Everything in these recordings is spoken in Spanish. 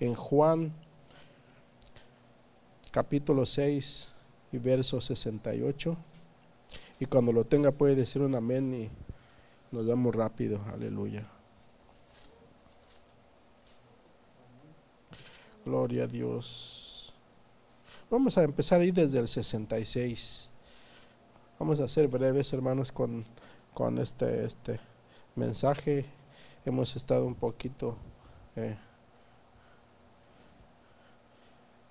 en Juan capítulo 6 y verso 68. Y cuando lo tenga puede decir un amén y nos damos rápido. Aleluya. Gloria a Dios. Vamos a empezar ahí desde el 66. Vamos a ser breves, hermanos, con, con este, este mensaje. Hemos estado un poquito eh,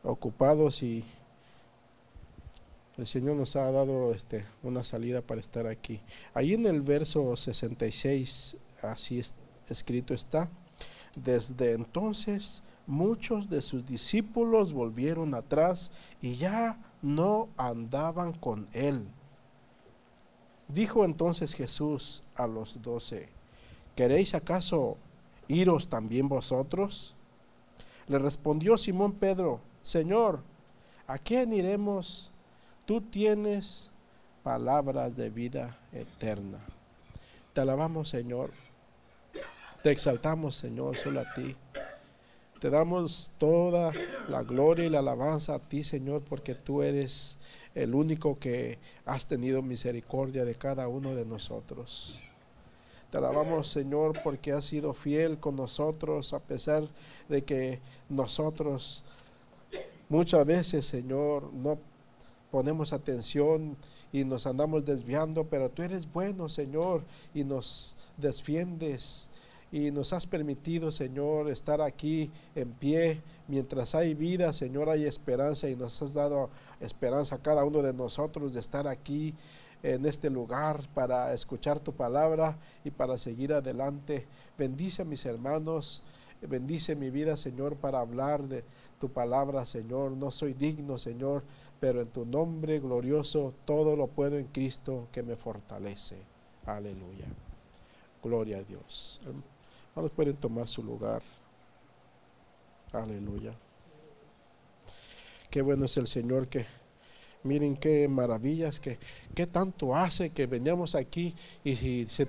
ocupados y el Señor nos ha dado este, una salida para estar aquí. Ahí en el verso 66, así es, escrito está, desde entonces muchos de sus discípulos volvieron atrás y ya no andaban con él. Dijo entonces Jesús a los doce, ¿queréis acaso iros también vosotros? Le respondió Simón Pedro, Señor, ¿a quién iremos? Tú tienes palabras de vida eterna. Te alabamos, Señor. Te exaltamos, Señor, solo a ti. Te damos toda la gloria y la alabanza a ti, Señor, porque tú eres el único que has tenido misericordia de cada uno de nosotros. Te alabamos, Señor, porque has sido fiel con nosotros, a pesar de que nosotros muchas veces, Señor, no ponemos atención y nos andamos desviando, pero tú eres bueno, Señor, y nos defiendes y nos has permitido, Señor, estar aquí en pie. Mientras hay vida, Señor, hay esperanza y nos has dado esperanza a cada uno de nosotros de estar aquí en este lugar para escuchar tu palabra y para seguir adelante. Bendice a mis hermanos, bendice mi vida, Señor, para hablar de tu palabra, Señor. No soy digno, Señor, pero en tu nombre glorioso todo lo puedo en Cristo que me fortalece. Aleluya. Gloria a Dios. Ahora pueden tomar su lugar. Aleluya. Qué bueno es el Señor que miren qué maravillas, que qué tanto hace que veníamos aquí y, se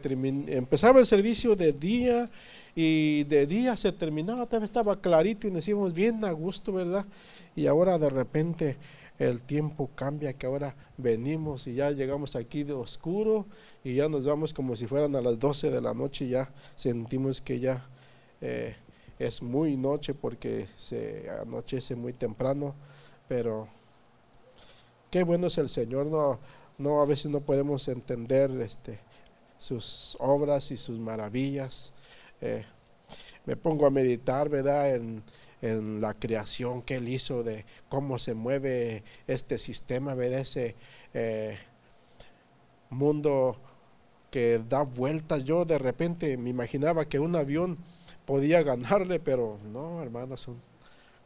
empezaba el servicio de día y de día se terminaba, tal estaba clarito y nos íbamos bien a gusto, ¿verdad? Y ahora de repente el tiempo cambia, que ahora venimos y ya llegamos aquí de oscuro y ya nos vamos como si fueran a las 12 de la noche y ya sentimos que ya eh, es muy noche porque se anochece muy temprano, pero qué bueno es el Señor, no, no a veces no podemos entender este, sus obras y sus maravillas. Eh, me pongo a meditar, ¿verdad? En, en la creación que Él hizo, de cómo se mueve este sistema, de ese eh, mundo que da vueltas. Yo de repente me imaginaba que un avión podía ganarle, pero no, hermanos,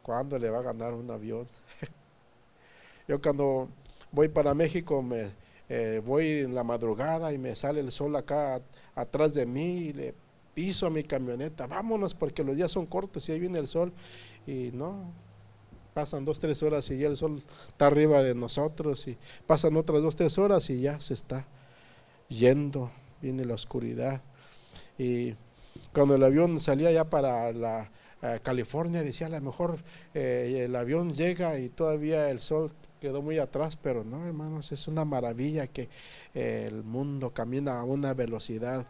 ¿cuándo le va a ganar un avión? Yo cuando voy para México me eh, voy en la madrugada y me sale el sol acá atrás de mí y le piso a mi camioneta, vámonos porque los días son cortos y ahí viene el sol y no, pasan dos, tres horas y ya el sol está arriba de nosotros y pasan otras dos, tres horas y ya se está yendo, viene la oscuridad. Y cuando el avión salía ya para la eh, California, decía a lo mejor eh, el avión llega y todavía el sol quedó muy atrás, pero no, hermanos, es una maravilla que eh, el mundo camina a una velocidad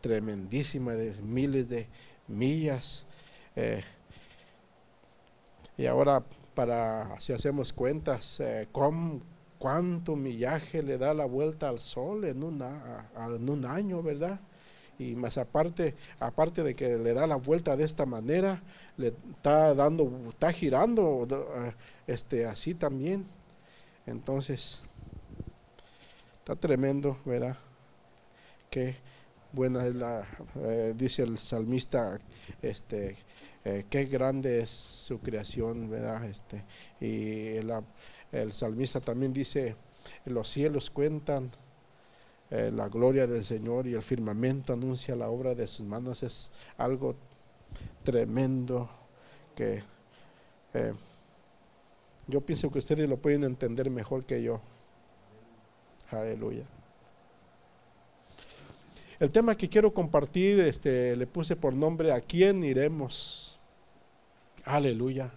tremendísima de miles de millas. Eh, y ahora, para si hacemos cuentas, eh, cuánto millaje le da la vuelta al sol en, una, en un año, ¿verdad? Y más aparte, aparte de que le da la vuelta de esta manera, le está dando, está girando eh, este, así también. Entonces, está tremendo, ¿verdad? Que buena es la, eh, dice el salmista, este, eh, qué grande es su creación, ¿verdad? Este, y el, salmista también dice, los cielos cuentan eh, la gloria del Señor y el firmamento anuncia la obra de sus manos. Es algo tremendo que yo pienso que ustedes lo pueden entender mejor que yo. Aleluya. El tema que quiero compartir, este, le puse por nombre ¿A quién iremos? Aleluya.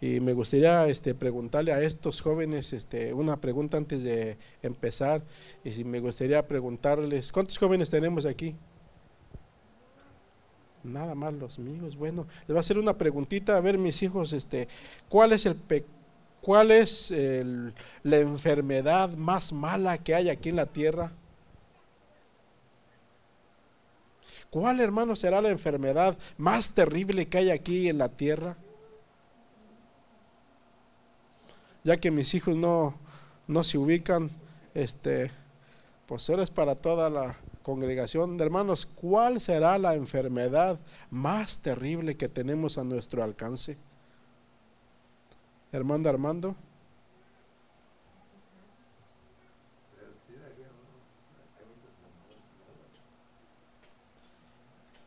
Y me gustaría este, preguntarle a estos jóvenes este, una pregunta antes de empezar. Y si me gustaría preguntarles, ¿cuántos jóvenes tenemos aquí? Nada más los míos. Bueno, les voy a hacer una preguntita. A ver, mis hijos, este, ¿cuál es el cuál es la enfermedad más mala que hay aquí en la tierra? ¿Cuál, hermano, será la enfermedad más terrible que hay aquí en la tierra? Ya que mis hijos no, no se ubican, este, pues ahora es para toda la congregación de hermanos, ¿cuál será la enfermedad más terrible que tenemos a nuestro alcance? Hermano Armando.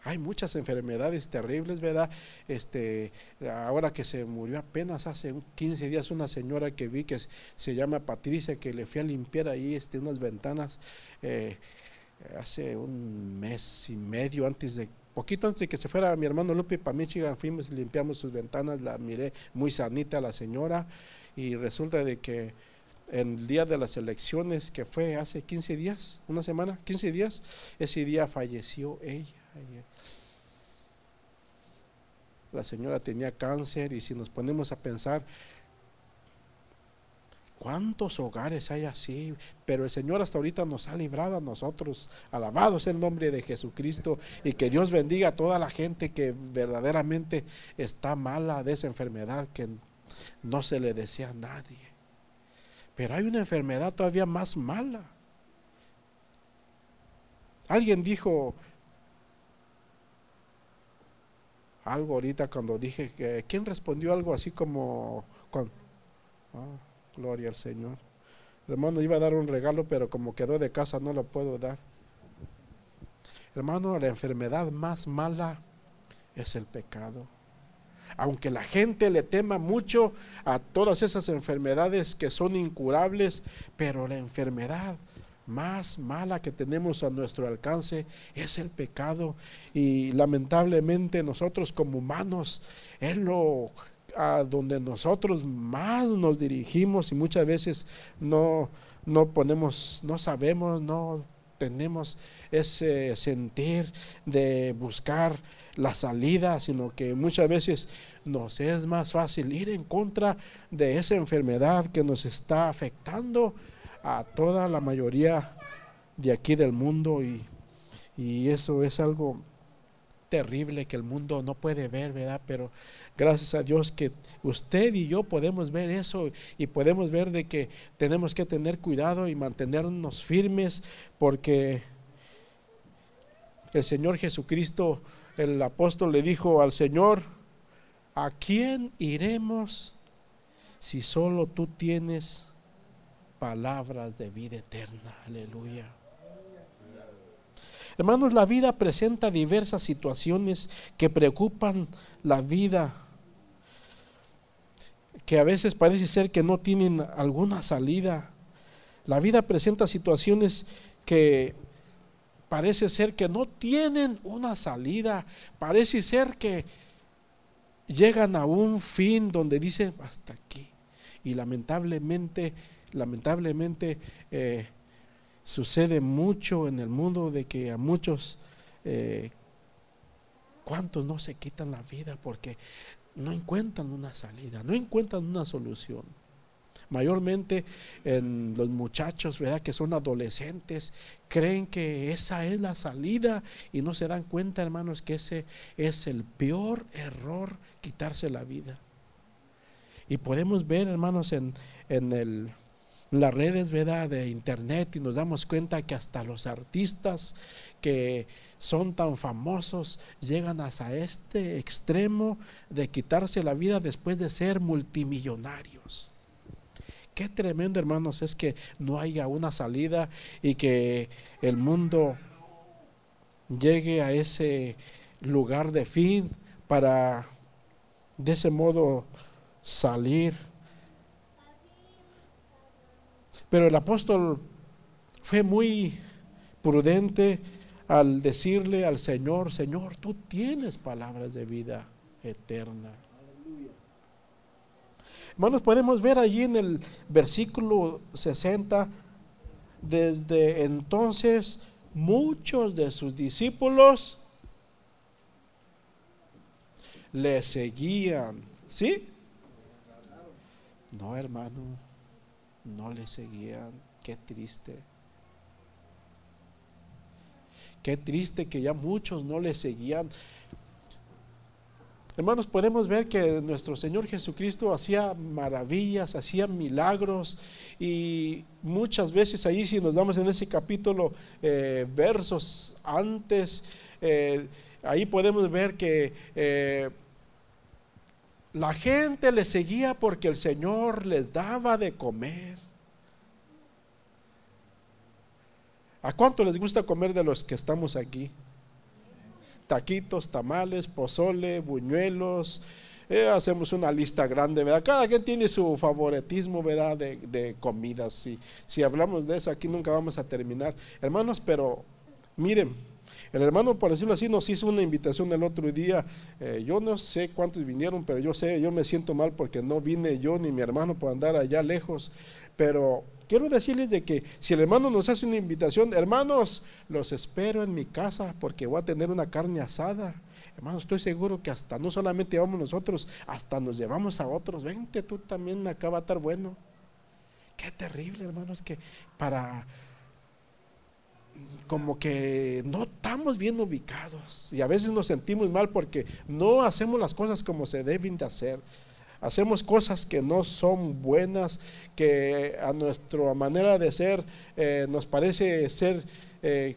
Hay muchas enfermedades terribles, ¿verdad? Este, ahora que se murió apenas hace 15 días una señora que vi que se llama Patricia, que le fui a limpiar ahí este, unas ventanas eh, hace un mes y medio antes de poquito antes de que se fuera mi hermano Lupe para Michigan, fuimos, limpiamos sus ventanas, la miré muy sanita la señora y resulta de que el día de las elecciones, que fue hace 15 días, una semana, 15 días, ese día falleció ella. La señora tenía cáncer y si nos ponemos a pensar, ¿Cuántos hogares hay así? Pero el Señor hasta ahorita nos ha librado a nosotros. Alabado sea el nombre de Jesucristo y que Dios bendiga a toda la gente que verdaderamente está mala de esa enfermedad que no se le desea a nadie. Pero hay una enfermedad todavía más mala. Alguien dijo, algo ahorita cuando dije que quién respondió algo así como ah, gloria al Señor. hermano iba a dar un regalo, pero como quedó de casa no lo puedo dar. Hermano, la enfermedad más mala es el pecado. Aunque la gente le tema mucho a todas esas enfermedades que son incurables, pero la enfermedad más mala que tenemos a nuestro alcance es el pecado y lamentablemente nosotros como humanos es lo a donde nosotros más nos dirigimos y muchas veces no no ponemos no sabemos no tenemos ese sentir de buscar la salida, sino que muchas veces nos es más fácil ir en contra de esa enfermedad que nos está afectando a toda la mayoría de aquí del mundo y, eso es algo terrible que el mundo no puede ver, ¿verdad? Pero gracias a Dios que usted y yo podemos ver eso y podemos ver de que tenemos que tener cuidado y mantenernos firmes porque el Señor Jesucristo, el apóstol le dijo al Señor, ¿a quién iremos si solo tú tienes palabras de vida eterna. Aleluya. Hermanos, la vida presenta diversas situaciones que preocupan la vida, que a veces parece ser que no tienen alguna salida. La vida presenta situaciones que parece ser que no tienen una salida, parece ser que llegan a un fin donde dice hasta aquí. Y lamentablemente lamentablemente eh, sucede mucho en el mundo de que a muchos, eh, ¿cuántos no se quitan la vida porque no encuentran una salida, no encuentran una solución? Mayormente en los muchachos, ¿verdad? Que son adolescentes, creen que esa es la salida y no se dan cuenta, hermanos, que ese es el peor error, quitarse la vida. Y podemos ver, hermanos, en, en el las redes ¿verdad? de internet y nos damos cuenta que hasta los artistas que son tan famosos llegan hasta este extremo de quitarse la vida después de ser multimillonarios. Qué tremendo, hermanos, es que no haya una salida y que el mundo llegue a ese lugar de fin para de ese modo salir pero el apóstol fue muy prudente al decirle al Señor, Señor, tú tienes palabras de vida eterna. Hermanos, podemos ver allí en el versículo 60, desde entonces muchos de sus discípulos le seguían. ¿Sí? No, hermano, no le seguían. Qué triste. Qué triste que ya muchos no le seguían. Hermanos, podemos ver que nuestro Señor Jesucristo hacía maravillas, hacía milagros y muchas veces ahí si nos damos en ese capítulo eh, versos antes, eh, ahí podemos ver que eh, la gente le seguía porque el Señor les daba de comer. ¿A cuánto les gusta comer de los que estamos aquí? Taquitos, tamales, pozole, buñuelos. Eh, hacemos una lista grande, ¿verdad? Cada quien tiene su favoritismo, ¿verdad? De, de comidas. Si, si hablamos de eso, aquí nunca vamos a terminar. Hermanos, pero miren, el hermano, por decirlo así, nos hizo una invitación el otro día. Eh, yo no sé cuántos vinieron, pero yo sé, yo me siento mal porque no vine yo ni mi hermano por andar allá lejos. Pero quiero decirles de que si el hermano nos hace una invitación, hermanos, los espero en mi casa porque voy a tener una carne asada. Hermano, estoy seguro que hasta no solamente vamos nosotros, hasta nos llevamos a otros. Vente tú también, acá va a estar bueno. Qué terrible, hermanos, que para como que no estamos bien ubicados y a veces nos sentimos mal porque no hacemos las cosas como se deben de hacer. Hacemos cosas que no son buenas, que a nuestra manera de ser eh, nos parece ser eh,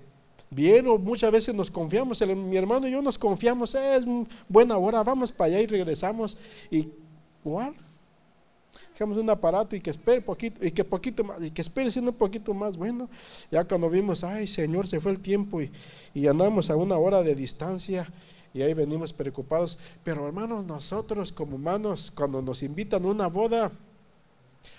bien o muchas veces nos confiamos. mi hermano y yo nos confiamos, es buena hora, vamos para allá y regresamos. Y igual, dejamos un aparato y que espere poquito, y que poquito más, y que espere siendo un poquito más bueno. Ya cuando vimos, ay Señor, se fue el tiempo y, y andamos a una hora de distancia y ahí venimos preocupados. Pero hermanos, nosotros como humanos, cuando nos invitan a una boda,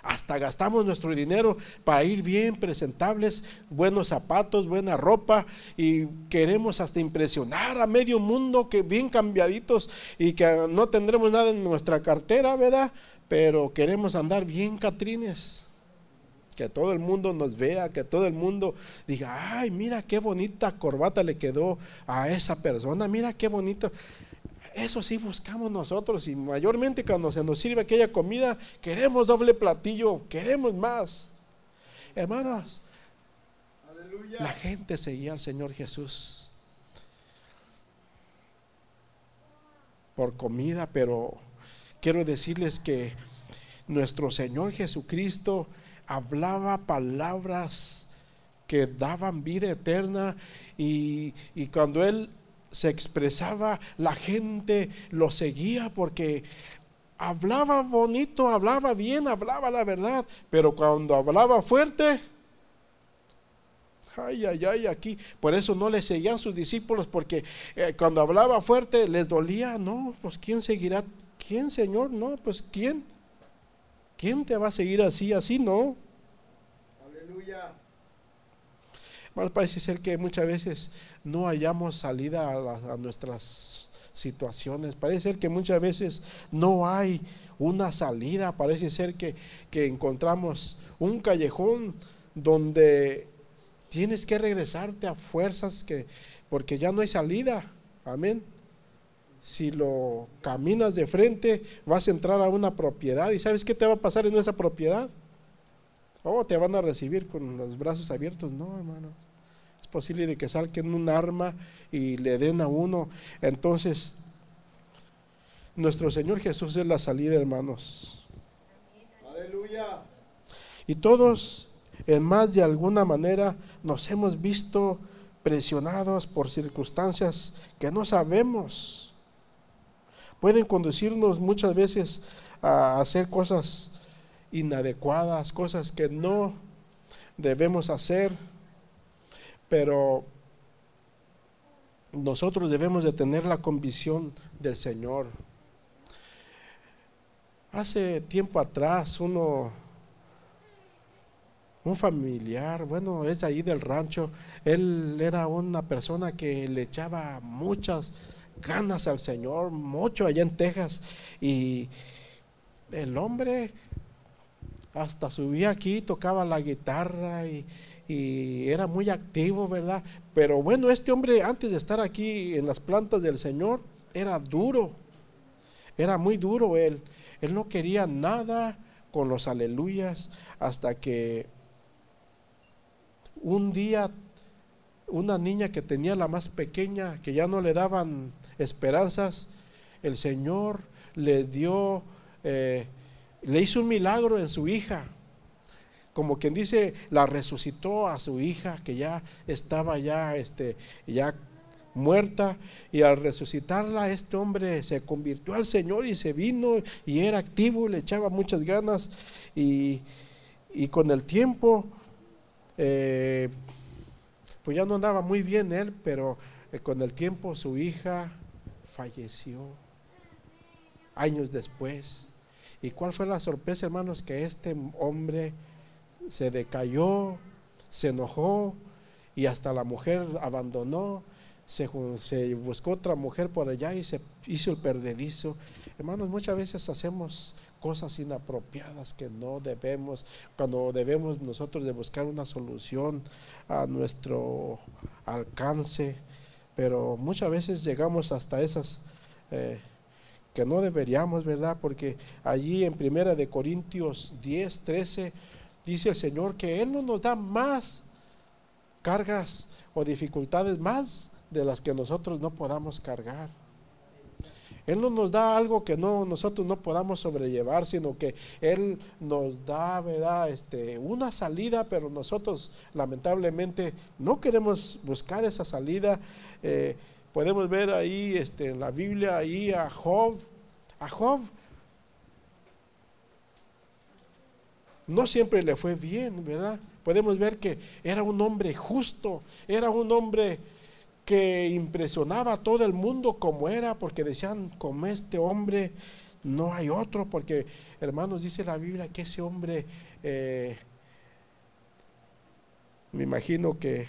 hasta gastamos nuestro dinero para ir bien presentables, buenos zapatos, buena ropa y queremos hasta impresionar a medio mundo que bien cambiaditos y que no tendremos nada en nuestra cartera, ¿verdad? Pero queremos andar bien catrines. Que todo el mundo nos vea, que todo el mundo diga, ay, mira qué bonita corbata le quedó a esa persona, mira qué bonito. Eso sí buscamos nosotros y mayormente cuando se nos sirve aquella comida, queremos doble platillo, queremos más. Hermanos, la gente seguía al Señor Jesús por comida, pero quiero decirles que nuestro Señor Jesucristo hablaba palabras que daban vida eterna y, cuando Él se expresaba, la gente lo seguía porque hablaba bonito, hablaba bien, hablaba la verdad, pero cuando hablaba fuerte, ay, ay, ay, aquí, por eso no le seguían sus discípulos, porque eh, cuando hablaba fuerte les dolía, no, pues ¿quién seguirá ¿Quién, Señor? No, pues ¿quién? ¿Quién te va a seguir así? Así no. Aleluya. Bueno, parece ser que muchas veces no hayamos salida a, nuestras situaciones. Parece ser que muchas veces no hay una salida. Parece ser que, que encontramos un callejón donde tienes que regresarte a fuerzas que porque ya no hay salida. Amén si lo caminas de frente, vas a entrar a una propiedad y ¿sabes qué te va a pasar en esa propiedad? Oh, te van a recibir con los brazos abiertos. No, hermano. Es posible de que salquen un arma y le den a uno. Entonces, nuestro Señor Jesús es la salida, hermanos. Aleluya. Y todos, en más de alguna manera, nos hemos visto presionados por circunstancias que no sabemos pueden conducirnos muchas veces a hacer cosas inadecuadas, cosas que no debemos hacer, pero nosotros debemos de tener la convicción del Señor. Hace tiempo atrás uno, un familiar, bueno, es ahí del rancho, él era una persona que le echaba muchas ganas al Señor, mucho allá en Texas. Y el hombre hasta subía aquí, tocaba la guitarra y, y era muy activo, ¿verdad? Pero bueno, este hombre antes de estar aquí en las plantas del Señor era duro, era muy duro él. Él no quería nada con los aleluyas hasta que un día una niña que tenía la más pequeña, que ya no le daban esperanzas, el Señor le dio, eh, le hizo un milagro en su hija. Como quien dice, la resucitó a su hija que ya estaba ya, este, ya muerta. Y al resucitarla este hombre se convirtió al Señor y se vino y era activo, le echaba muchas ganas. Y, con el tiempo eh, pues ya no andaba muy bien él, pero eh, con el tiempo su hija falleció años después. ¿Y cuál fue la sorpresa, hermanos? Que este hombre se decayó, se enojó y hasta la mujer abandonó, se, buscó otra mujer por allá y se hizo el perdedizo. Hermanos, muchas veces hacemos cosas inapropiadas que no debemos, cuando debemos nosotros de buscar una solución a nuestro alcance, pero muchas veces llegamos hasta esas eh, que no deberíamos, ¿verdad? Porque allí en Primera de Corintios 10, 13 dice el Señor que Él no nos da más cargas o dificultades más de las que nosotros no podamos cargar. Él no nos da algo que no, nosotros no podamos sobrellevar, sino que Él nos da, ¿verdad? Este, una salida, pero nosotros lamentablemente no queremos buscar esa salida. Eh, podemos ver ahí este, en la Biblia, ahí a Job. A Job no siempre le fue bien, ¿verdad? Podemos ver que era un hombre justo, era un hombre que impresionaba a todo el mundo como era, porque decían, como este hombre no hay otro, porque hermanos dice la Biblia que ese hombre, eh, me imagino que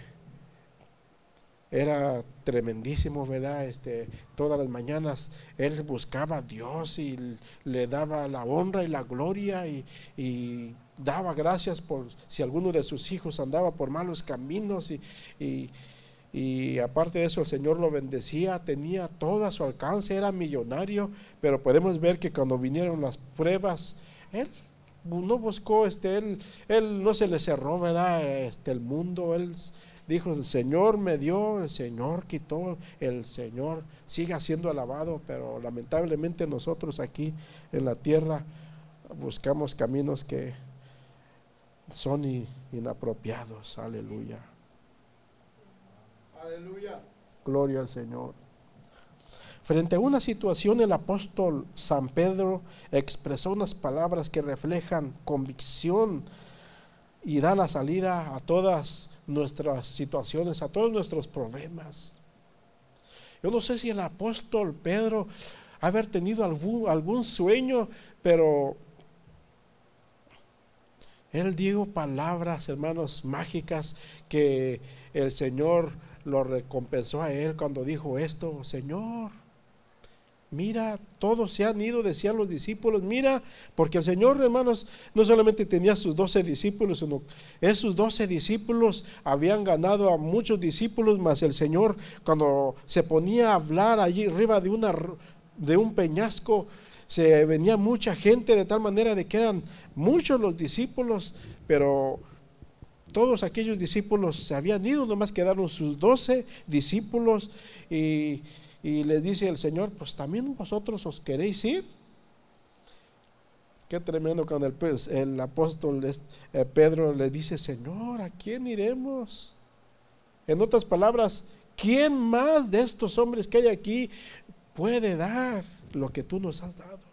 era tremendísimo, ¿verdad? Este, todas las mañanas él buscaba a Dios y le daba la honra y la gloria y, daba gracias por si alguno de sus hijos andaba por malos caminos y, aparte de eso el Señor lo bendecía, tenía todo a su alcance, era millonario, pero podemos ver que cuando vinieron las pruebas, él no buscó, este, él, él no se le cerró, ¿verdad? Este, el mundo, él dijo, el Señor me dio, el Señor quitó, el Señor sigue siendo alabado, pero lamentablemente nosotros aquí en la tierra buscamos caminos que son inapropiados. Aleluya. Aleluya. Gloria al Señor. Frente a una situación, el apóstol San Pedro expresó unas palabras que reflejan convicción y da la salida a todas nuestras situaciones, a todos nuestros problemas. Yo no sé si el apóstol Pedro haber tenido algún, algún sueño, pero él dijo palabras, hermanos, mágicas que el Señor lo recompensó a él cuando dijo esto, Señor, mira, todos se han ido, decían los discípulos, mira, porque el Señor, hermanos, no solamente tenía sus doce discípulos, sino esos doce discípulos habían ganado a muchos discípulos, más el Señor cuando se ponía a hablar allí arriba de, una, de un peñasco, se venía mucha gente de tal manera de que eran muchos los discípulos, pero todos aquellos discípulos se habían ido, nomás quedaron sus doce discípulos y, les dice el Señor, pues también vosotros os queréis ir. Qué tremendo cuando el, el apóstol eh, Pedro le dice, Señor, ¿a quién iremos? En otras palabras, ¿quién más de estos hombres que hay aquí puede dar lo que tú nos has dado?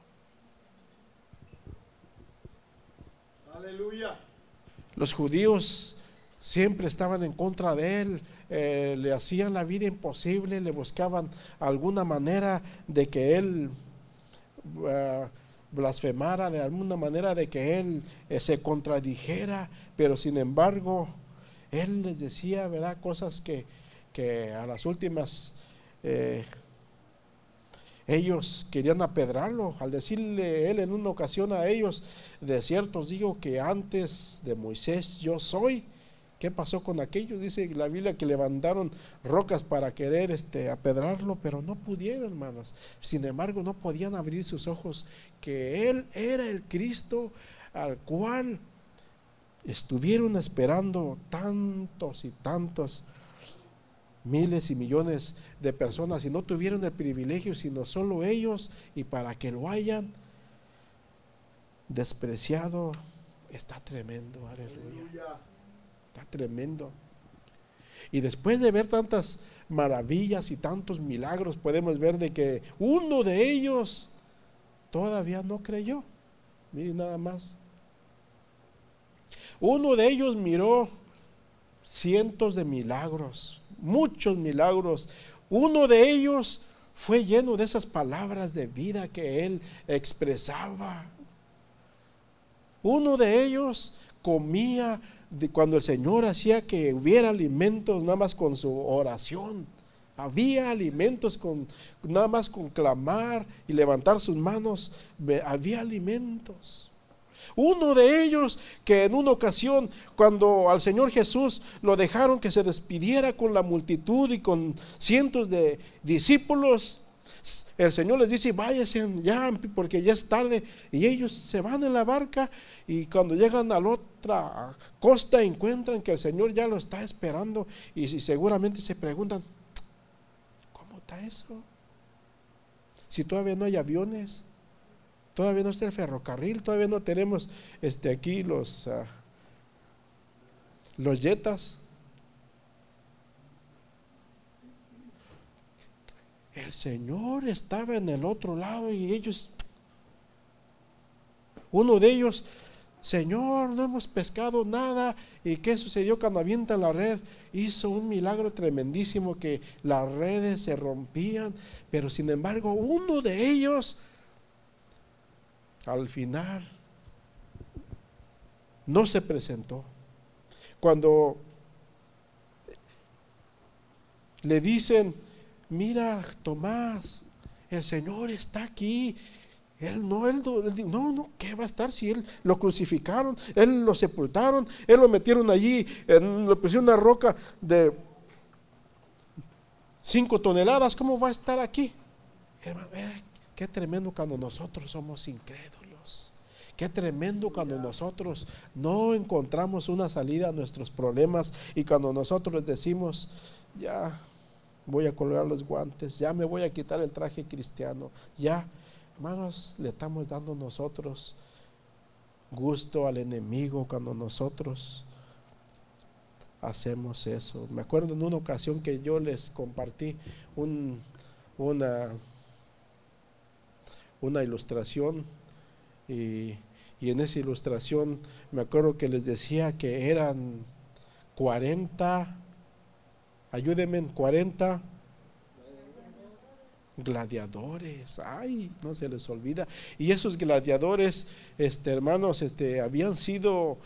Los judíos siempre estaban en contra de él, eh, le hacían la vida imposible, le buscaban alguna manera de que él eh, blasfemara, de alguna manera de que él eh, se contradijera, pero sin embargo, él les decía, ¿verdad? Cosas que, que a las últimas ellos querían apedrarlo. Al decirle él en una ocasión a ellos, de ciertos digo que antes de Moisés yo soy. ¿Qué pasó con aquellos? Dice la Biblia que levantaron rocas para querer este, apedrarlo, pero no pudieron, hermanos. Sin embargo, no podían abrir sus ojos que Él era el Cristo al cual estuvieron esperando tantos y tantos miles y millones de personas y no tuvieron el privilegio, sino solo ellos, y para que lo hayan despreciado, está tremendo, aleluya. Está tremendo. Y después de ver tantas maravillas y tantos milagros, podemos ver de que uno de ellos todavía no creyó. Miren nada más. Uno de ellos miró cientos de milagros, muchos milagros. Uno de ellos fue lleno de esas palabras de vida que él expresaba. Uno de ellos comía cuando el Señor hacía que hubiera alimentos nada más con su oración. Había alimentos con nada más con clamar y levantar sus manos. Había alimentos. Uno de ellos que en una ocasión, cuando al Señor Jesús lo dejaron que se despidiera con la multitud y con cientos de discípulos, el Señor les dice, váyanse ya, porque ya es tarde. Y ellos se van en la barca y cuando llegan a la otra costa encuentran que el Señor ya lo está esperando y seguramente se preguntan, ¿cómo está eso? Si todavía no hay aviones, Todavía no está el ferrocarril, todavía no tenemos este, aquí los, uh, los yetas. El Señor estaba en el otro lado y ellos, uno de ellos, Señor, no hemos pescado nada. ¿Y qué sucedió cuando avientan la red? Hizo un milagro tremendísimo que las redes se rompían, pero sin embargo uno de ellos al final no se presentó. Cuando le dicen, mira Tomás, el Señor está aquí. Él no, él, no, no, ¿qué va a estar si él lo crucificaron? Él lo sepultaron, él lo metieron allí, le pusieron una roca de cinco toneladas, ¿cómo va a estar aquí? Hermano, Qué tremendo cuando nosotros somos incrédulos. Qué tremendo cuando nosotros no encontramos una salida a nuestros problemas y cuando nosotros decimos, ya voy a colgar los guantes, ya me voy a quitar el traje cristiano, ya, hermanos, le estamos dando nosotros gusto al enemigo cuando nosotros hacemos eso. Me acuerdo en una ocasión que yo les compartí un, una una ilustración y, en esa ilustración me acuerdo que les decía que eran 40, ayúdenme, 40 gladiadores, ay, no se les olvida. Y esos gladiadores, este, hermanos, este, habían sido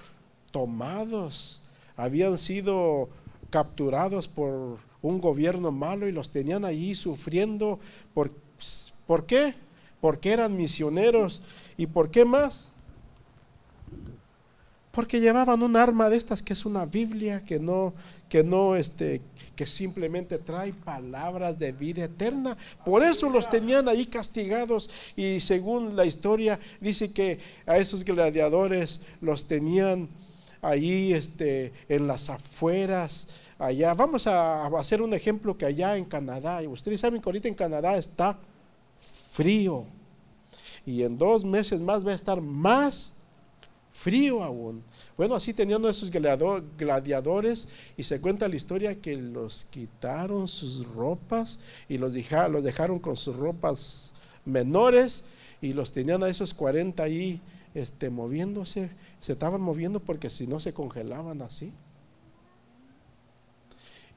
tomados, habían sido capturados por un gobierno malo y los tenían allí sufriendo. ¿Por, ¿por qué? Porque eran misioneros y por qué más. Porque llevaban un arma de estas que es una Biblia que no, que no, este, que simplemente trae palabras de vida eterna. Por eso los tenían ahí castigados y según la historia dice que a esos gladiadores los tenían ahí, este, en las afueras allá. Vamos a hacer un ejemplo que allá en Canadá, ustedes saben que ahorita en Canadá está frío. Y en dos meses más va a estar más frío aún. Bueno, así teniendo esos gladiadores y se cuenta la historia que los quitaron sus ropas y los dejaron, los dejaron con sus ropas menores y los tenían a esos 40 ahí este, moviéndose. Se estaban moviendo porque si no se congelaban así.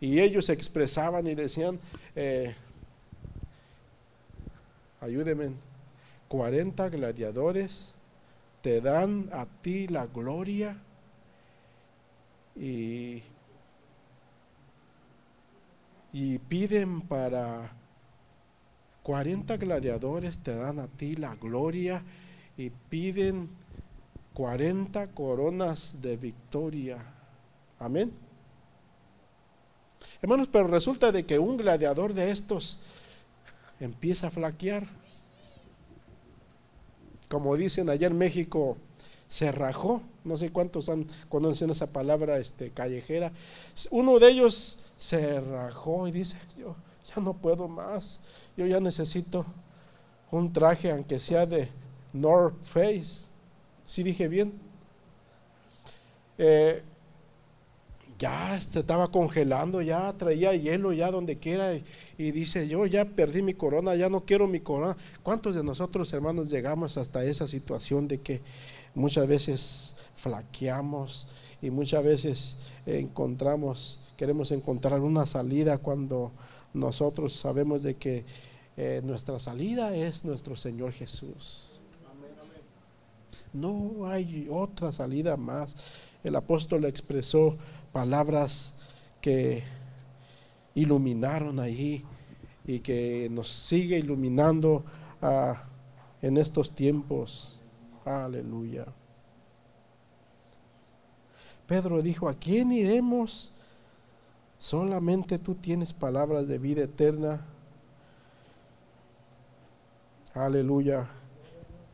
Y ellos expresaban y decían, eh, ayúdenme, 40 gladiadores te dan a ti la gloria y, y piden para 40 gladiadores te dan a ti la gloria y piden 40 coronas de victoria. Amén. Hermanos, pero resulta de que un gladiador de estos empieza a flaquear. Como dicen allá en México, se rajó. No sé cuántos han, conocen esa palabra este, callejera. Uno de ellos se rajó y dice, yo ya no puedo más. Yo ya necesito un traje, aunque sea de North Face. ¿Sí dije bien? Eh, ya se estaba congelando, ya traía hielo ya donde quiera y, dice, yo ya perdí mi corona, ya no quiero mi corona. ¿Cuántos de nosotros hermanos llegamos hasta esa situación de que muchas veces flaqueamos y muchas veces encontramos, queremos encontrar una salida cuando nosotros sabemos de que eh, nuestra salida es nuestro Señor Jesús. No hay otra salida más. El apóstol expresó palabras que iluminaron ahí y que nos sigue iluminando ah, en estos tiempos. Aleluya. Pedro dijo, ¿a quién iremos? Solamente tú tienes palabras de vida eterna. Aleluya.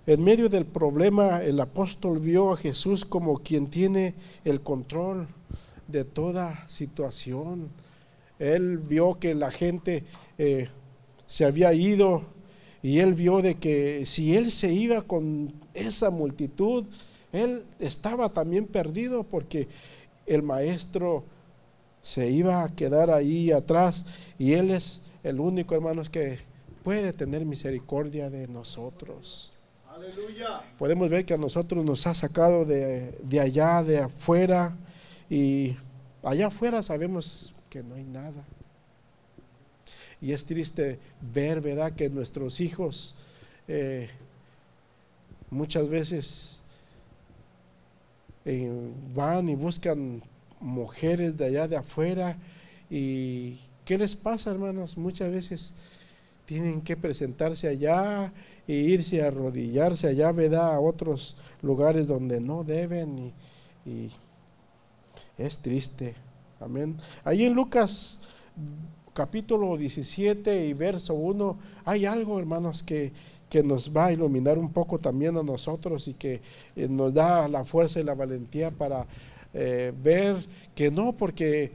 En medio del problema, el apóstol vio a Jesús como quien tiene el control de toda situación. Él vio que la gente eh, se había ido y él vio de que si él se iba con esa multitud, él estaba también perdido porque el maestro se iba a quedar ahí atrás y él es el único, hermanos, que puede tener misericordia de nosotros. Aleluya. Podemos ver que a nosotros nos ha sacado de, de allá, de afuera, y allá afuera sabemos que no hay nada. Y es triste ver, ¿verdad?, que nuestros hijos eh, muchas veces eh, van y buscan mujeres de allá de afuera. ¿Y qué les pasa, hermanos? Muchas veces tienen que presentarse allá e irse a arrodillarse allá, ¿verdad? A otros lugares donde no deben. y es triste. Amén. Ahí en Lucas capítulo 17 y verso 1 hay algo, hermanos, que, que nos va a iluminar un poco también a nosotros y que eh, nos da la fuerza y la valentía para eh, ver que no porque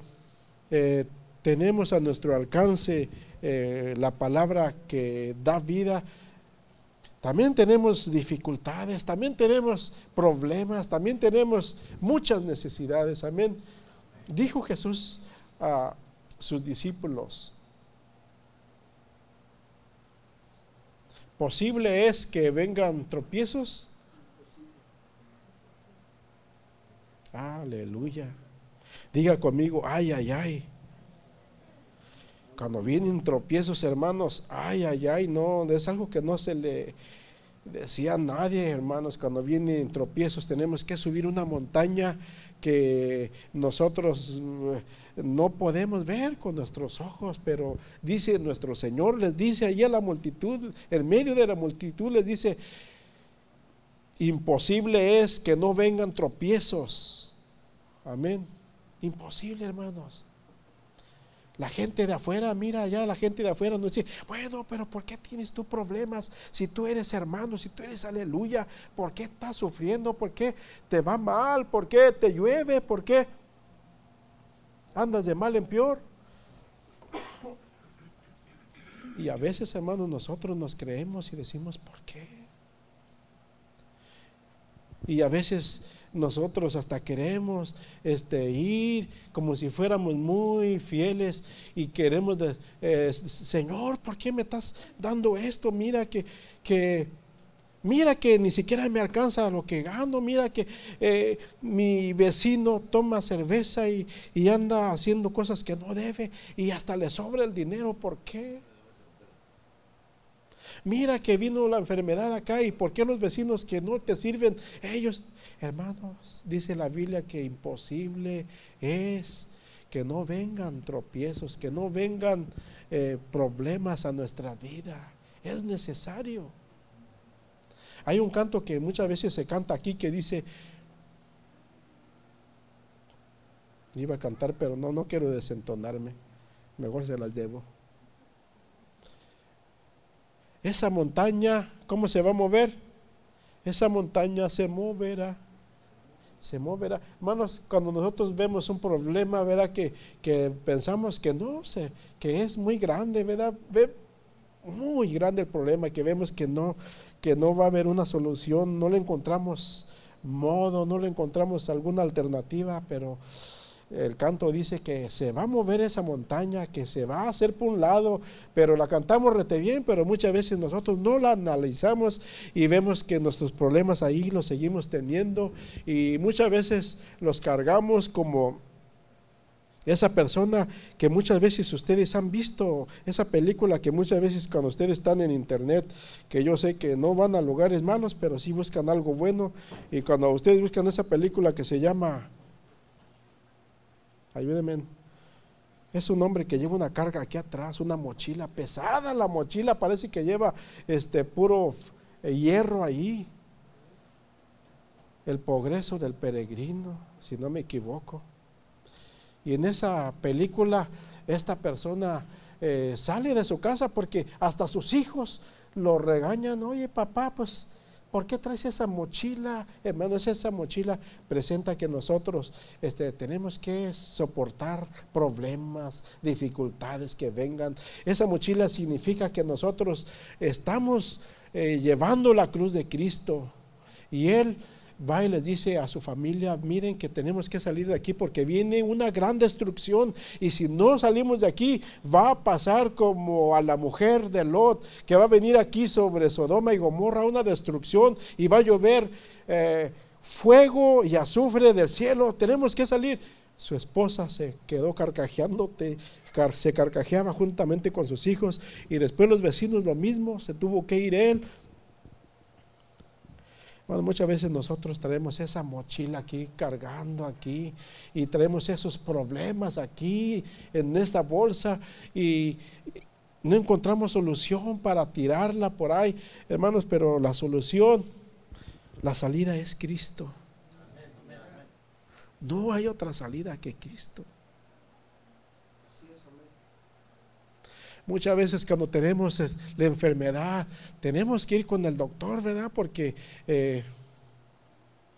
eh, tenemos a nuestro alcance la palabra que da vida, también tenemos dificultades, también tenemos problemas, también tenemos muchas necesidades. Amén. Dijo Jesús a sus discípulos, ¿posible es que vengan tropiezos? Aleluya. Diga conmigo, ay, ay, ay. Cuando vienen tropiezos, hermanos, ay, ay, ay, no, es algo que no se le decía a nadie, hermanos. Cuando vienen tropiezos, tenemos que subir una montaña que nosotros eh, no podemos ver con nuestros ojos, pero dice nuestro Señor, les dice ahí a la multitud, en medio de la multitud les dice, imposible es que no vengan tropiezos. Amén. Imposible, hermanos. La gente de afuera, mira allá, la gente de afuera nos dice, bueno, pero ¿por qué tienes tú problemas? Si tú eres hermano, si tú eres aleluya, ¿por qué estás sufriendo? ¿Por qué te va mal? ¿Por qué te llueve? ¿Por qué andas de mal en peor? Y a veces, hermanos, nosotros nos creemos y decimos, ¿por qué? Y a veces nosotros hasta queremos este, ir como si fuéramos muy fieles y queremos, de, eh, Señor, ¿por qué me estás dando esto? Mira que, que, mira que ni siquiera me alcanza lo que gano, mira que eh, mi vecino toma cerveza y, y anda haciendo cosas que no debe y hasta le sobra el dinero, ¿por qué? Mira que vino la enfermedad acá y por qué los vecinos que no te sirven, ellos, hermanos, dice la Biblia que imposible es que no vengan tropiezos, que no vengan eh, problemas a nuestra vida. Es necesario. Hay un canto que muchas veces se canta aquí que dice, iba a cantar, pero no, no quiero desentonarme, mejor se las llevo. Esa montaña, ¿cómo se va a mover? Esa montaña se moverá se moverá. Hermanos, cuando nosotros vemos un problema, ¿verdad? Que, que pensamos que no, sé, que es muy grande, ¿verdad? Ve, muy grande el problema, que vemos que no, que no va a haber una solución, no le encontramos modo, no le encontramos alguna alternativa, pero el canto dice que se va a mover esa montaña, que se va a hacer por un lado, pero la cantamos rete bien, pero muchas veces nosotros no la analizamos y vemos que nuestros problemas ahí los seguimos teniendo y muchas veces los cargamos como esa persona que muchas veces ustedes han visto, esa película que muchas veces cuando ustedes están en internet, que yo sé que no van a lugares malos, pero sí buscan algo bueno, y cuando ustedes buscan esa película que se llama ayúdenme. Es un hombre que lleva una carga aquí atrás, una mochila pesada, la mochila parece que lleva este puro eh, hierro ahí. El progreso del peregrino, si no me equivoco. Y en esa película, esta persona eh, sale de su casa porque hasta sus hijos lo regañan. Oye, papá, pues ¿Por qué traes esa mochila? Hermanos, esa mochila presenta que nosotros este, tenemos que soportar problemas, dificultades que vengan. Esa mochila significa que nosotros estamos eh, llevando la cruz de Cristo y Él va y les dice a su familia, miren que tenemos que salir de aquí porque viene una gran destrucción y si no salimos de aquí va a pasar como a la mujer de Lot, que va a venir aquí sobre Sodoma y Gomorra una destrucción y va a llover eh, fuego y azufre del cielo, tenemos que salir. Su esposa se quedó carcajeándote, se carcajeaba juntamente con sus hijos y después los vecinos lo mismo, se tuvo que ir él bueno, muchas veces nosotros traemos esa mochila aquí cargando aquí y traemos esos problemas aquí en esta bolsa y no encontramos solución para tirarla por ahí, hermanos, pero la solución, la salida es Cristo. No hay otra salida que Cristo. Muchas veces cuando tenemos la enfermedad, tenemos que ir con el doctor, ¿verdad? Porque eh,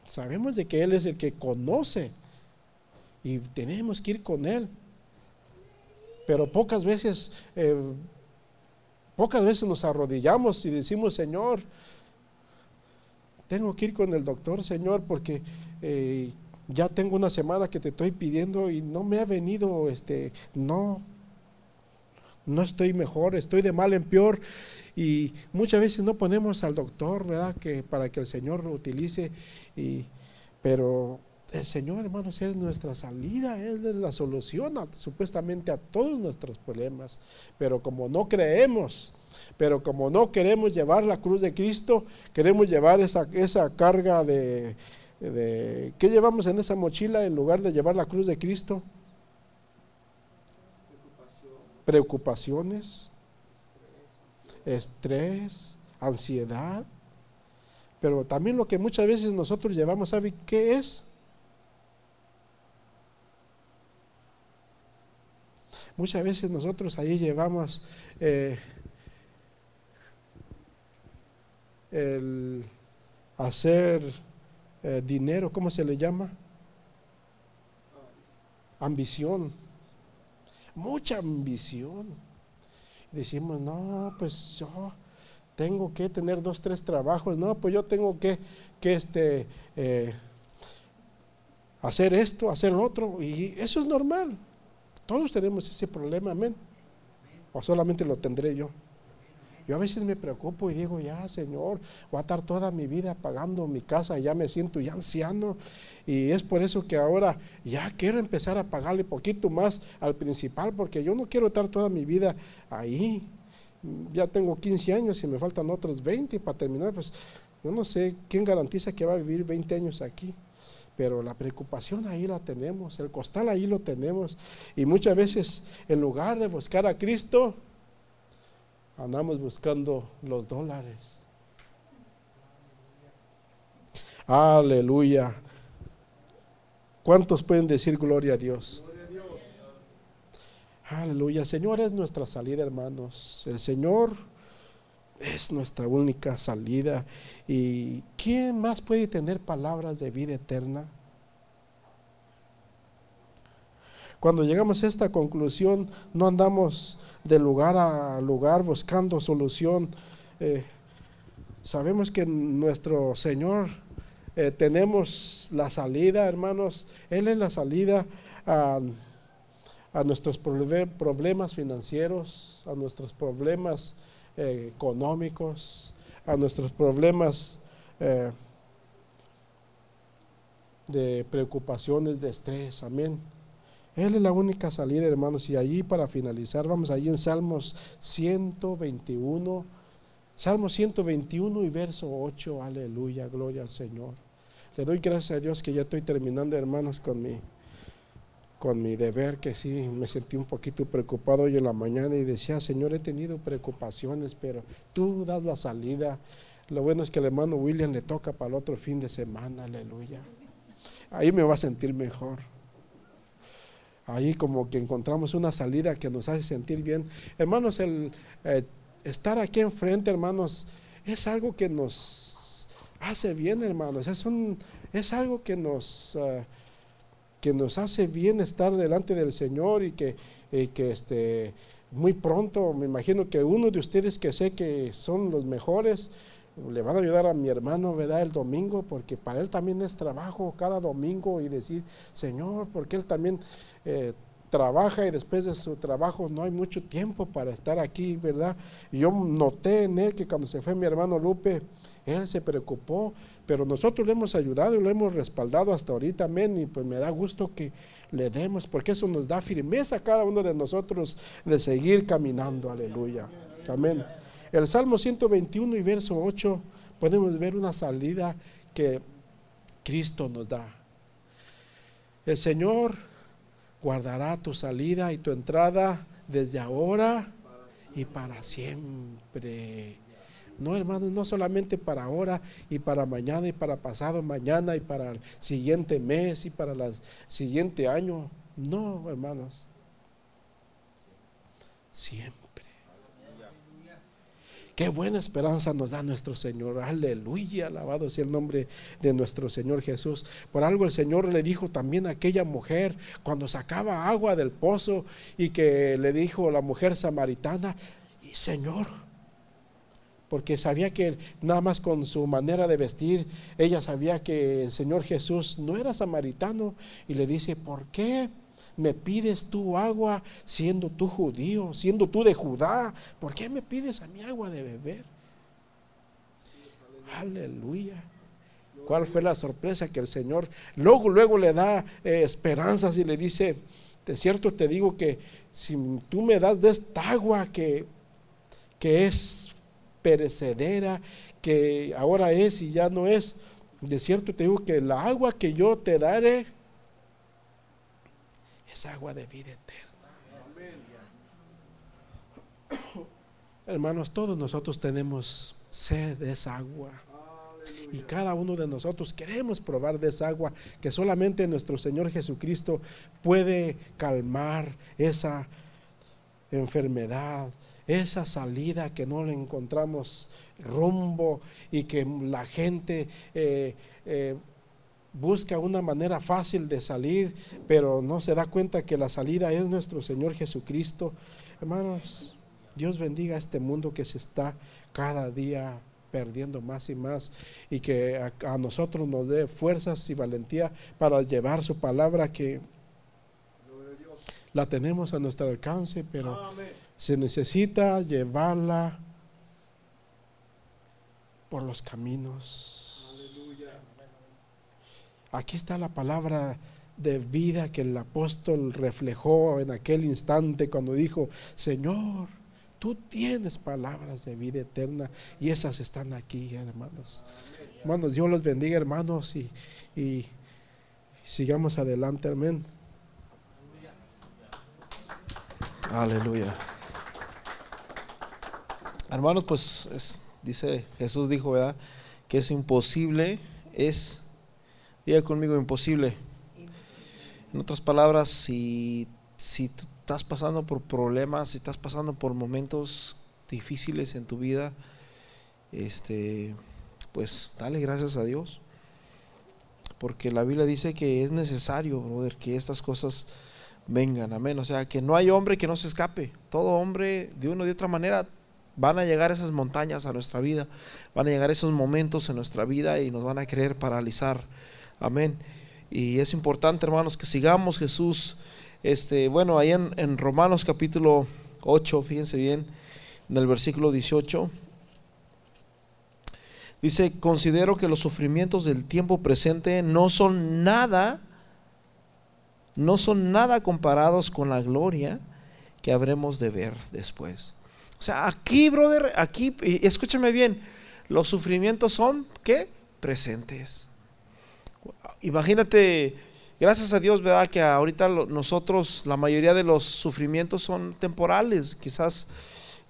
sabemos de que Él es el que conoce y tenemos que ir con Él. Pero pocas veces, eh, pocas veces nos arrodillamos y decimos, Señor, tengo que ir con el doctor, Señor, porque eh, ya tengo una semana que te estoy pidiendo y no me ha venido, este, no, no estoy mejor, estoy de mal en peor. Y muchas veces no ponemos al doctor, ¿verdad? Que para que el Señor lo utilice. Y, pero el Señor, hermanos, es nuestra salida, es la solución supuestamente a todos nuestros problemas. Pero como no creemos, pero como no queremos llevar la cruz de Cristo, queremos llevar esa, esa carga de, de... ¿Qué llevamos en esa mochila en lugar de llevar la cruz de Cristo? Preocupaciones, estrés, ansiedad. Pero también lo que muchas veces nosotros llevamos, ¿sabe qué es? Muchas veces nosotros ahí llevamos eh, el hacer eh, dinero, ¿cómo se le llama? Ambición mucha ambición. Decimos, no, pues yo tengo que tener dos, tres trabajos, no, pues yo tengo que, que este, eh, hacer esto, hacer lo otro, y eso es normal. Todos tenemos ese problema, amén. O solamente lo tendré yo. Yo a veces me preocupo y digo, ya, Señor, voy a estar toda mi vida pagando mi casa, ya me siento ya anciano. Y es por eso que ahora ya quiero empezar a pagarle poquito más al principal, porque yo no quiero estar toda mi vida ahí. Ya tengo 15 años y me faltan otros 20 para terminar. Pues yo no sé quién garantiza que va a vivir 20 años aquí pero la preocupación ahí la tenemos, el costal ahí lo tenemos. Y muchas veces, en lugar de buscar a Cristo, andamos buscando los dólares. Aleluya. ¿Cuántos pueden decir gloria a Dios? Aleluya. El Señor es nuestra salida, hermanos. El Señor es nuestra única salida. ¿Y quién más puede tener palabras de vida eterna? Cuando llegamos a esta conclusión, no andamos de lugar a lugar buscando solución. Eh, sabemos que nuestro Señor eh, tenemos la salida, hermanos. Él es la salida a, nuestros problemas financieros, a nuestros problemas eh, económicos, a nuestros problemas de preocupaciones, de estrés. Amén. Él es la única salida, hermanos. Y allí para finalizar, vamos allí en Salmos 121. Salmo 121 y verso 8. Aleluya, gloria al Señor. Le doy gracias a Dios que ya estoy terminando, hermanos, con mi, con mi deber, que sí, me sentí un poquito preocupado hoy en la mañana y decía, Señor, he tenido preocupaciones, pero tú das la salida. Lo bueno es que el hermano William le toca para el otro fin de semana, aleluya. Ahí me va a sentir mejor. Ahí como que encontramos una salida que nos hace sentir bien. Hermanos, el eh, estar aquí enfrente, hermanos, es algo que nos hace bien, hermanos. Es, es algo que nos, ah, que nos hace bien estar delante del Señor y que, que este, muy pronto, me imagino que uno de ustedes que sé que son los mejores, le van a ayudar a mi hermano, ¿verdad? El domingo, porque para él también es trabajo cada domingo y decir, Señor, porque él también eh, trabaja y después de su trabajo no hay mucho tiempo para estar aquí, ¿verdad? Y yo noté en él que cuando se fue mi hermano Lupe, él se preocupó, pero nosotros le hemos ayudado y lo hemos respaldado hasta ahorita, amén. Y pues me da gusto que le demos, porque eso nos da firmeza a cada uno de nosotros de seguir caminando, aleluya. Amén. El Salmo 121 y verso 8 podemos ver una salida que Cristo nos da. El Señor guardará tu salida y tu entrada desde ahora y para siempre. No, hermanos, no solamente para ahora y para mañana y para pasado mañana y para el siguiente mes y para el siguiente año. No, hermanos. Siempre. Qué buena esperanza nos da nuestro Señor. Aleluya, alabado sea el nombre de nuestro Señor Jesús. Por algo el Señor le dijo también a aquella mujer cuando sacaba agua del pozo y que le dijo la mujer samaritana, Señor, porque sabía que nada más con su manera de vestir, ella sabía que el Señor Jesús no era samaritano y le dice, ¿por qué me pides tú agua siendo tú judío, siendo tú de Judá? ¿Por qué me pides a mí agua de beber? Aleluya. ¿Cuál fue la sorpresa que el Señor luego, luego le da eh, esperanzas y le dice, de cierto te digo que si tú me das de esta agua que, que es perecedera que ahora es y ya no es. De cierto te digo que la agua que yo te daré es agua de vida eterna. Hermanos, todos nosotros tenemos sed de esa agua. Y cada uno de nosotros queremos probar de esa agua que solamente nuestro Señor Jesucristo puede calmar esa enfermedad, esa salida que no le encontramos rumbo y que la gente eh, eh, busca una manera fácil de salir, pero no se da cuenta que la salida es nuestro Señor Jesucristo. Hermanos, Dios bendiga a este mundo que se está cada día perdiendo más y más y que a, nosotros nos dé fuerzas y valentía para llevar su palabra que la tenemos a nuestro alcance, pero se necesita llevarla por los caminos. Aquí está la palabra de vida que el apóstol reflejó en aquel instante cuando dijo, Señor, tú tienes palabras de vida eterna y esas están aquí, hermanos. Hermanos, Dios los bendiga, hermanos, y, sigamos adelante, amén. Aleluya. Hermanos, pues dice Jesús dijo, ¿verdad? Que es imposible, es, diga conmigo, imposible. En otras palabras, si, si estás pasando por problemas, si estás pasando por momentos difíciles en tu vida, este, pues dale gracias a Dios. Porque la Biblia dice que es necesario, brother, que estas cosas vengan, amén. O sea, que no hay hombre que no se escape. Todo hombre, de una u otra manera, van a llegar esas montañas a nuestra vida, van a llegar esos momentos en nuestra vida y nos van a querer paralizar. Amén. Y es importante, hermanos, que sigamos Jesús. Este, bueno, ahí en, en Romanos capítulo 8, fíjense bien, en el versículo 18. Dice, considero que los sufrimientos del tiempo presente no son nada, no son nada comparados con la gloria que habremos de ver después. O sea, aquí, brother, aquí, escúchame bien, los sufrimientos son, ¿qué? Presentes. Imagínate, gracias a Dios, ¿verdad? Que ahorita nosotros, la mayoría de los sufrimientos son temporales, quizás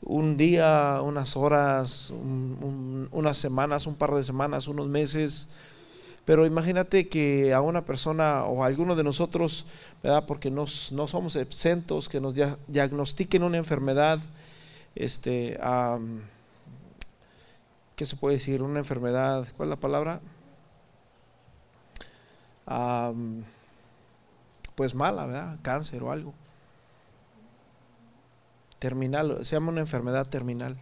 un día, unas horas, unas semanas, un par de semanas, unos meses. Pero imagínate que a una persona o a alguno de nosotros, ¿verdad? Porque no somos exentos, que nos diagnostiquen una enfermedad, este, ¿qué se puede decir? Una enfermedad, ¿cuál es la palabra? Pues mala, ¿verdad? Cáncer o algo terminal, se llama una enfermedad terminal.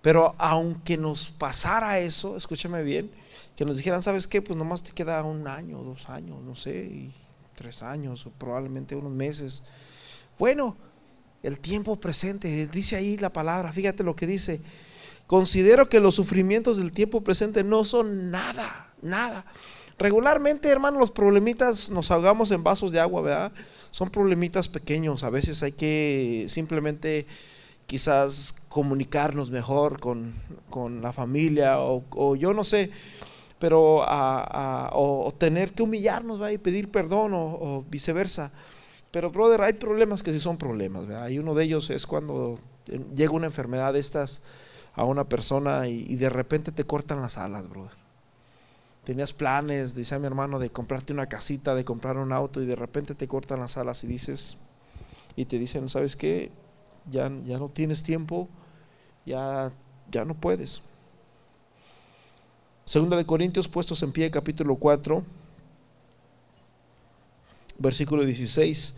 Pero aunque nos pasara eso, escúchame bien, que nos dijeran, ¿sabes qué? Pues nomás te queda un año, dos años, no sé, tres años, o probablemente unos meses. Bueno, el tiempo presente, dice ahí la palabra, fíjate lo que dice. Considero que los sufrimientos del tiempo presente no son nada, nada. Regularmente, hermano, los problemitas nos ahogamos en vasos de agua, ¿verdad? Son problemitas pequeños. A veces hay que simplemente quizás comunicarnos mejor con, la familia o, yo no sé, pero o, tener que humillarnos ¿verdad? y pedir perdón o, viceversa. Pero, brother, hay problemas que sí son problemas. ¿verdad? Y uno de ellos es cuando llega una enfermedad de estas a una persona y, y de repente te cortan las alas, brother tenías planes, decía mi hermano, de comprarte una casita, de comprar un auto y de repente te cortan las alas y dices, y te dicen, ¿sabes qué? Ya, ya no tienes tiempo, ya, ya no puedes. Segunda de Corintios, puestos en pie, capítulo 4, versículo 16,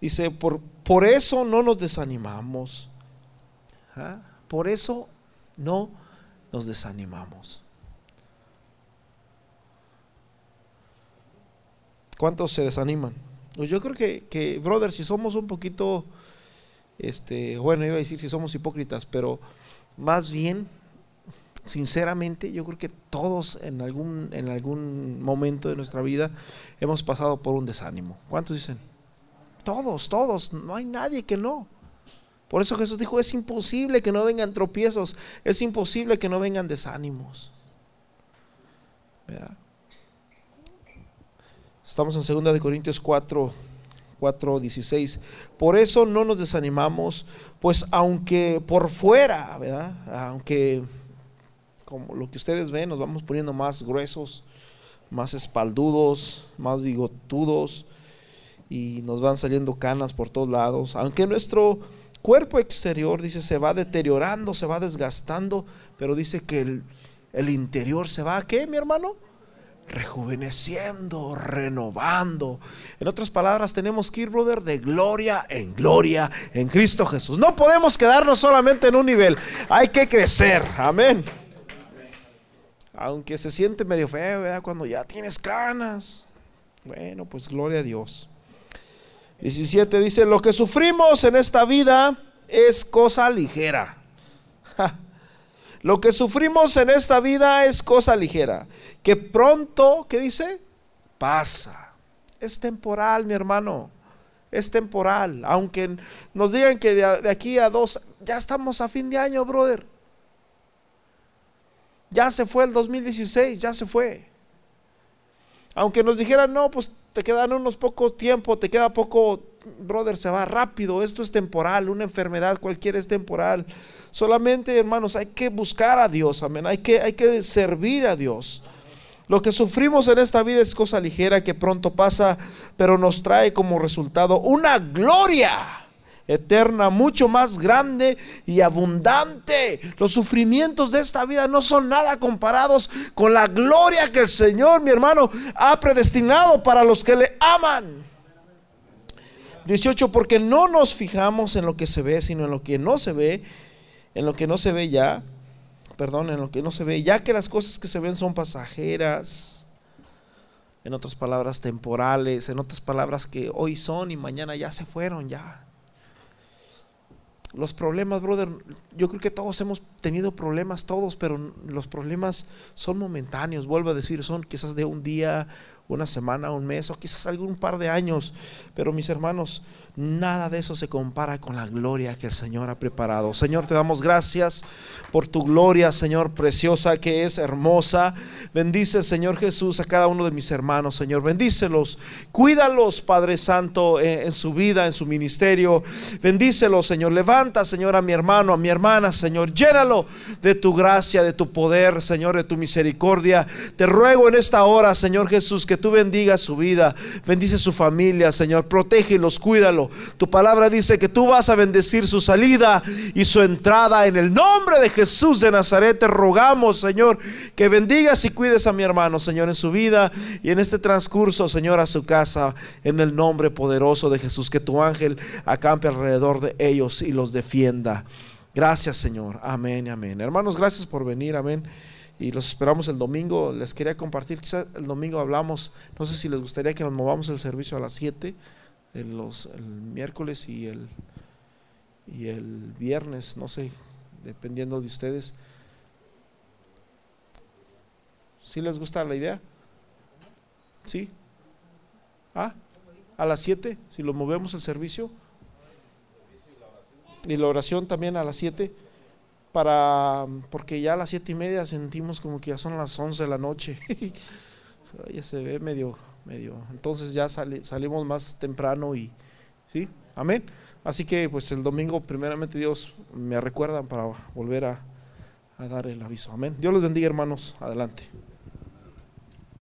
dice, por, por eso no nos desanimamos. ¿Ah? Por eso no nos desanimamos. ¿Cuántos se desaniman? Pues yo creo que, brother, si somos un poquito, este, bueno, iba a decir si somos hipócritas, pero más bien, sinceramente, yo creo que todos en algún, en algún momento de nuestra vida hemos pasado por un desánimo. ¿Cuántos dicen? Todos, todos, no hay nadie que no. Por eso Jesús dijo, es imposible que no vengan tropiezos, es imposible que no vengan desánimos. ¿Verdad? Estamos en 2 de Corintios 4, 4, 16. Por eso no nos desanimamos, pues aunque por fuera, ¿verdad? Aunque como lo que ustedes ven, nos vamos poniendo más gruesos, más espaldudos, más bigotudos y nos van saliendo canas por todos lados. Aunque nuestro cuerpo exterior, dice, se va deteriorando, se va desgastando, pero dice que el, el interior se va, ¿qué, mi hermano? Rejuveneciendo, renovando. En otras palabras, tenemos que ir, brother, de gloria en gloria en Cristo Jesús. No podemos quedarnos solamente en un nivel, hay que crecer. Amén. Aunque se siente medio feo, ¿verdad? Cuando ya tienes canas. Bueno, pues gloria a Dios. 17 dice, lo que sufrimos en esta vida es cosa ligera. Lo que sufrimos en esta vida es cosa ligera, que pronto, ¿qué dice? Pasa. Es temporal, mi hermano. Es temporal. Aunque nos digan que de, aquí a dos, ya estamos a fin de año, brother. Ya se fue el 2016, ya se fue. Aunque nos dijeran, no, pues te quedan unos pocos tiempo, te queda poco brother, se va rápido. Esto es temporal, una enfermedad cualquiera es temporal. Solamente, hermanos, hay que buscar a Dios, amén. Hay que, hay que servir a Dios. Lo que sufrimos en esta vida es cosa ligera que pronto pasa, pero nos trae como resultado una gloria eterna, mucho más grande y abundante. Los sufrimientos de esta vida no son nada comparados con la gloria que el Señor, mi hermano, ha predestinado para los que le aman. 18, porque no nos fijamos en lo que se ve, sino en lo que no se ve, en lo que no se ve ya, perdón, en lo que no se ve, ya que las cosas que se ven son pasajeras, en otras palabras temporales, en otras palabras que hoy son y mañana ya se fueron, ya. Los problemas, brother, yo creo que todos hemos tenido problemas, todos, pero los problemas son momentáneos, vuelvo a decir, son quizás de un día, una semana, un mes o quizás algún par de años. Pero mis hermanos, nada de eso se compara con la gloria que el Señor ha preparado. Señor, te damos gracias por tu gloria, Señor, preciosa que es hermosa. Bendice, Señor Jesús, a cada uno de mis hermanos, Señor. Bendícelos, cuídalos, Padre Santo, eh, en su vida, en su ministerio. Bendícelos, Señor. Levanta, Señor, a mi hermano, a mi hermana, Señor. Llénalo de tu gracia, de tu poder, Señor, de tu misericordia. Te ruego en esta hora, Señor Jesús, que tú bendigas su vida, bendice su familia, Señor, protégelos, cuídalo. Tu palabra dice que tú vas a bendecir su salida y su entrada. En el nombre de Jesús de Nazaret te rogamos, Señor, que bendigas y cuides a mi hermano, Señor, en su vida y en este transcurso, Señor, a su casa, en el nombre poderoso de Jesús, que tu ángel acampe alrededor de ellos y los defienda. Gracias, Señor. Amén amén. Hermanos, gracias por venir. Amén y los esperamos el domingo. Les quería compartir, quizás el domingo hablamos, no sé si les gustaría que nos movamos el servicio a las 7, el, el miércoles y el, y el viernes, no sé, dependiendo de ustedes. ¿Sí les gusta la idea? ¿Sí? ¿Ah? ¿A las 7? Si lo movemos el servicio. Y la oración también a las 7 para, porque ya a las siete y media sentimos como que ya son las once de la noche. ya se ve medio, medio. Entonces ya salimos más temprano y, ¿sí? Amén. Así que pues el domingo primeramente Dios me recuerdan para volver a, a dar el aviso. Amén. Dios los bendiga hermanos. Adelante.